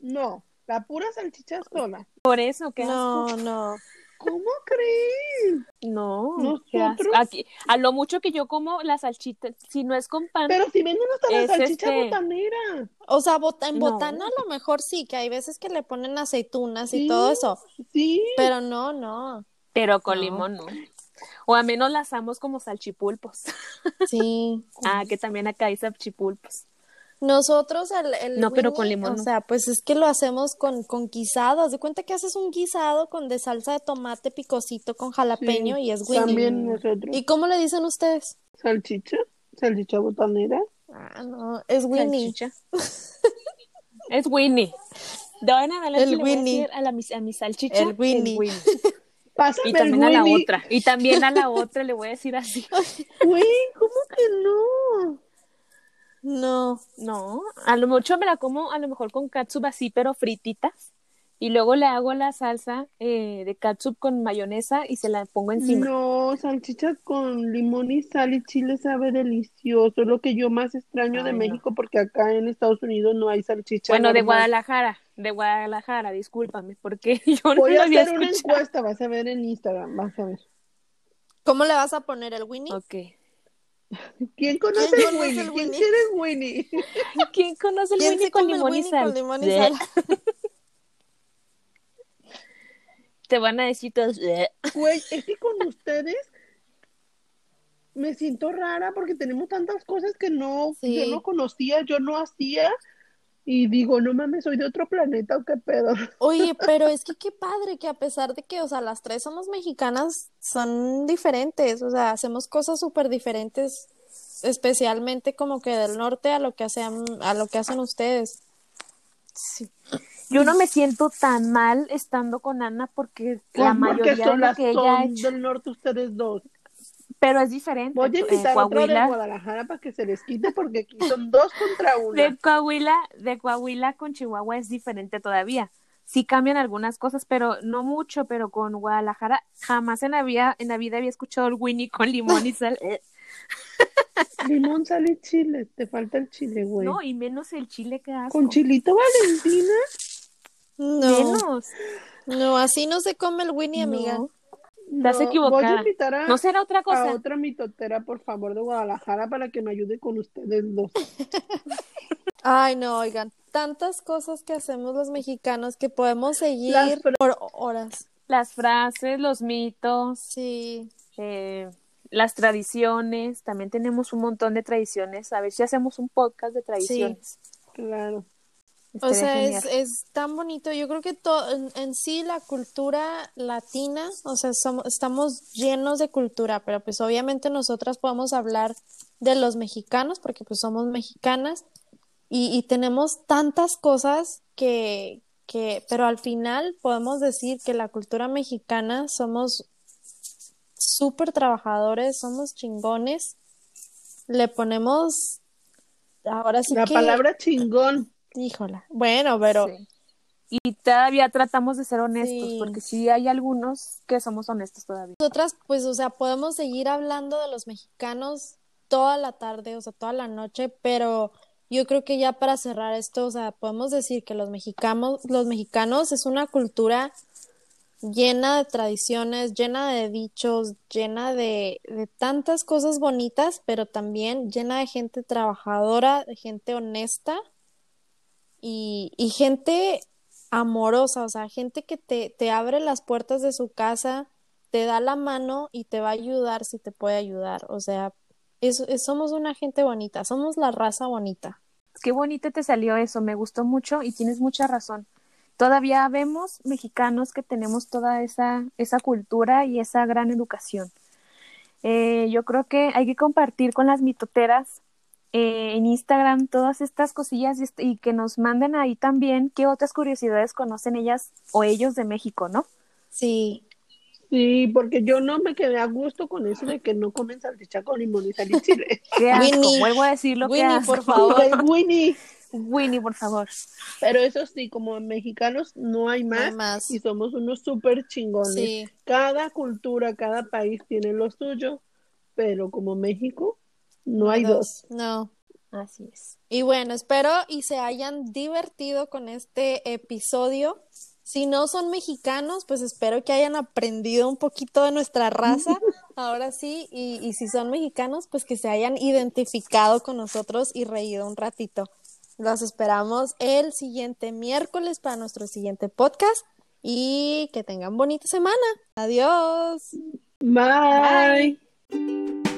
No. La pura salchicha sola. Por eso, qué asco. No, no. ¿Cómo creen? No. Nosotros- Aquí, a lo mucho que yo como la salchita, si no es con pan, Pero si venden hasta la salchicha este- botanera. O sea, en No. botana a lo mejor sí, que hay veces que le ponen aceitunas y Sí. todo eso. Sí. Pero no, no. pero con No. limón no. O a menos las asamos como salchipulpos. Sí. Ah, que también acá hay salchipulpos. Nosotros el, el No, pero con Winnie, limón O no. sea, pues es que lo hacemos con, con guisado. Haz de cuenta que haces un guisado con de salsa de tomate picosito con jalapeño Sí, y es Winnie. También nosotros. ¿Y cómo le dicen ustedes? Salchicha. Salchicha botanera. Ah, no, es Winnie. Salchicha. es Winnie. De ahora en adelante El le voy a Winnie. decir a, la, mis- a mi salchicha El Winnie. Pásame Y también el a la otra. Y también a la otra le voy a decir así. Güey, ¿cómo que no? No. No, a lo mucho me la como a lo mejor con catsup así, pero frititas. Y luego le hago la salsa eh, de catsup con mayonesa y se la pongo encima. No, salchicha con limón y sal y chile sabe delicioso. Lo que yo más extraño de no. México porque acá en Estados Unidos no hay salchicha. bueno, de. Guadalajara, de Guadalajara, discúlpame, porque yo Voy no a había hacer una encuesta, vas a ver en Instagram, vas a ver. ¿Cómo le vas a poner el Winnie? Ok. ¿Quién conoce ¿Quién el Winnie? el ¿Quién Winnie? quiere el Winnie? ¿Quién conoce el ¿Quién Winnie se con el limón y Winnie sal? con limón y sal? Te van a decir todos. Güey, es que con ustedes me siento rara porque tenemos tantas cosas que no, Sí. yo no conocía, yo no hacía. Y digo, no mames, soy de otro planeta o qué pedo. Oye, pero es que qué padre que a pesar de que, o sea, las tres somos mexicanas, son diferentes, o sea, hacemos cosas súper diferentes, especialmente como que del norte a lo que hacen, a lo que hacen ustedes. Sí. Yo no me siento tan mal estando con Ana porque la Pues porque mayoría de lo que ella ha hecho, del norte ustedes dos. pero es diferente. Voy a Eh, invitar a de Guadalajara para que se les quite porque aquí son dos contra una. de Coahuila, de Coahuila con Chihuahua es diferente todavía. Sí cambian algunas cosas, pero no mucho, pero con Guadalajara jamás en la vida, en la vida había escuchado el Winnie con limón y sal. Limón, sal y chile. Te falta el chile, güey. No, y menos el chile que asco. Con chilito Valentina. No, Menos. no, así no se come el Winnie, amiga. No. Estás No, equivocada. Voy a invitar a, ¿No será otra a otra mitotera, por favor, de Guadalajara para que me ayude con ustedes dos. Ay, no, oigan, tantas cosas que hacemos los mexicanos que podemos seguir por horas. Las frases, los mitos, Sí. eh, las tradiciones. También tenemos un montón de tradiciones. A ver si hacemos un podcast de tradiciones. Claro. O sea, es, es tan bonito. Yo creo que todo en, en sí la cultura latina, o sea, somos, estamos llenos de cultura, pero pues obviamente nosotras podemos hablar de los mexicanos porque pues somos mexicanas y, y tenemos tantas cosas que, que, pero al final podemos decir que la cultura mexicana somos súper trabajadores, somos chingones. Le ponemos, ahora sí La que, palabra chingón. híjola, bueno, pero Sí. Y todavía tratamos de ser honestos, Sí. porque sí hay algunos que somos honestos todavía. nosotras, pues, o sea, podemos seguir hablando de los mexicanos toda la tarde, o sea, toda la noche, pero yo creo que ya para cerrar esto, o sea, podemos decir que los mexicanos, los mexicanos es una cultura llena de tradiciones, llena de dichos, llena de, de tantas cosas bonitas, pero también llena de gente trabajadora, de gente honesta y, y gente amorosa, o sea, gente que te, te abre las puertas de su casa, te da la mano y te va a ayudar si te puede ayudar. O sea, es- somos una gente bonita, somos la raza bonita. Qué bonito te salió eso, me gustó mucho y tienes mucha razón. Todavía vemos mexicanos que tenemos toda esa, esa cultura y esa gran educación. Eh, yo creo que hay que compartir con las mitoteras eh, en Instagram todas estas cosillas y, est- y que nos manden ahí también qué otras curiosidades conocen ellas o ellos de México, ¿no? Sí, Sí, porque yo no me quedé a gusto con eso de que no comen salchicha con limón y sal y chile. Qué asco, Winnie, vuelvo a decirlo, Winnie, por favor. Winnie. Winnie, por favor. Pero eso sí, como mexicanos no hay No más, hay más. y somos unos súper chingones. Sí. Cada cultura, cada país tiene lo suyo, pero como México no hay dos. No. Así es. Y bueno, espero y se hayan divertido con este episodio. Si no son mexicanos, pues espero que hayan aprendido un poquito de nuestra raza, ahora sí, y, y si son mexicanos, pues que se hayan identificado con nosotros y reído un ratito. Los esperamos el siguiente miércoles para nuestro siguiente podcast y que tengan bonita semana. Adiós. Bye. Bye.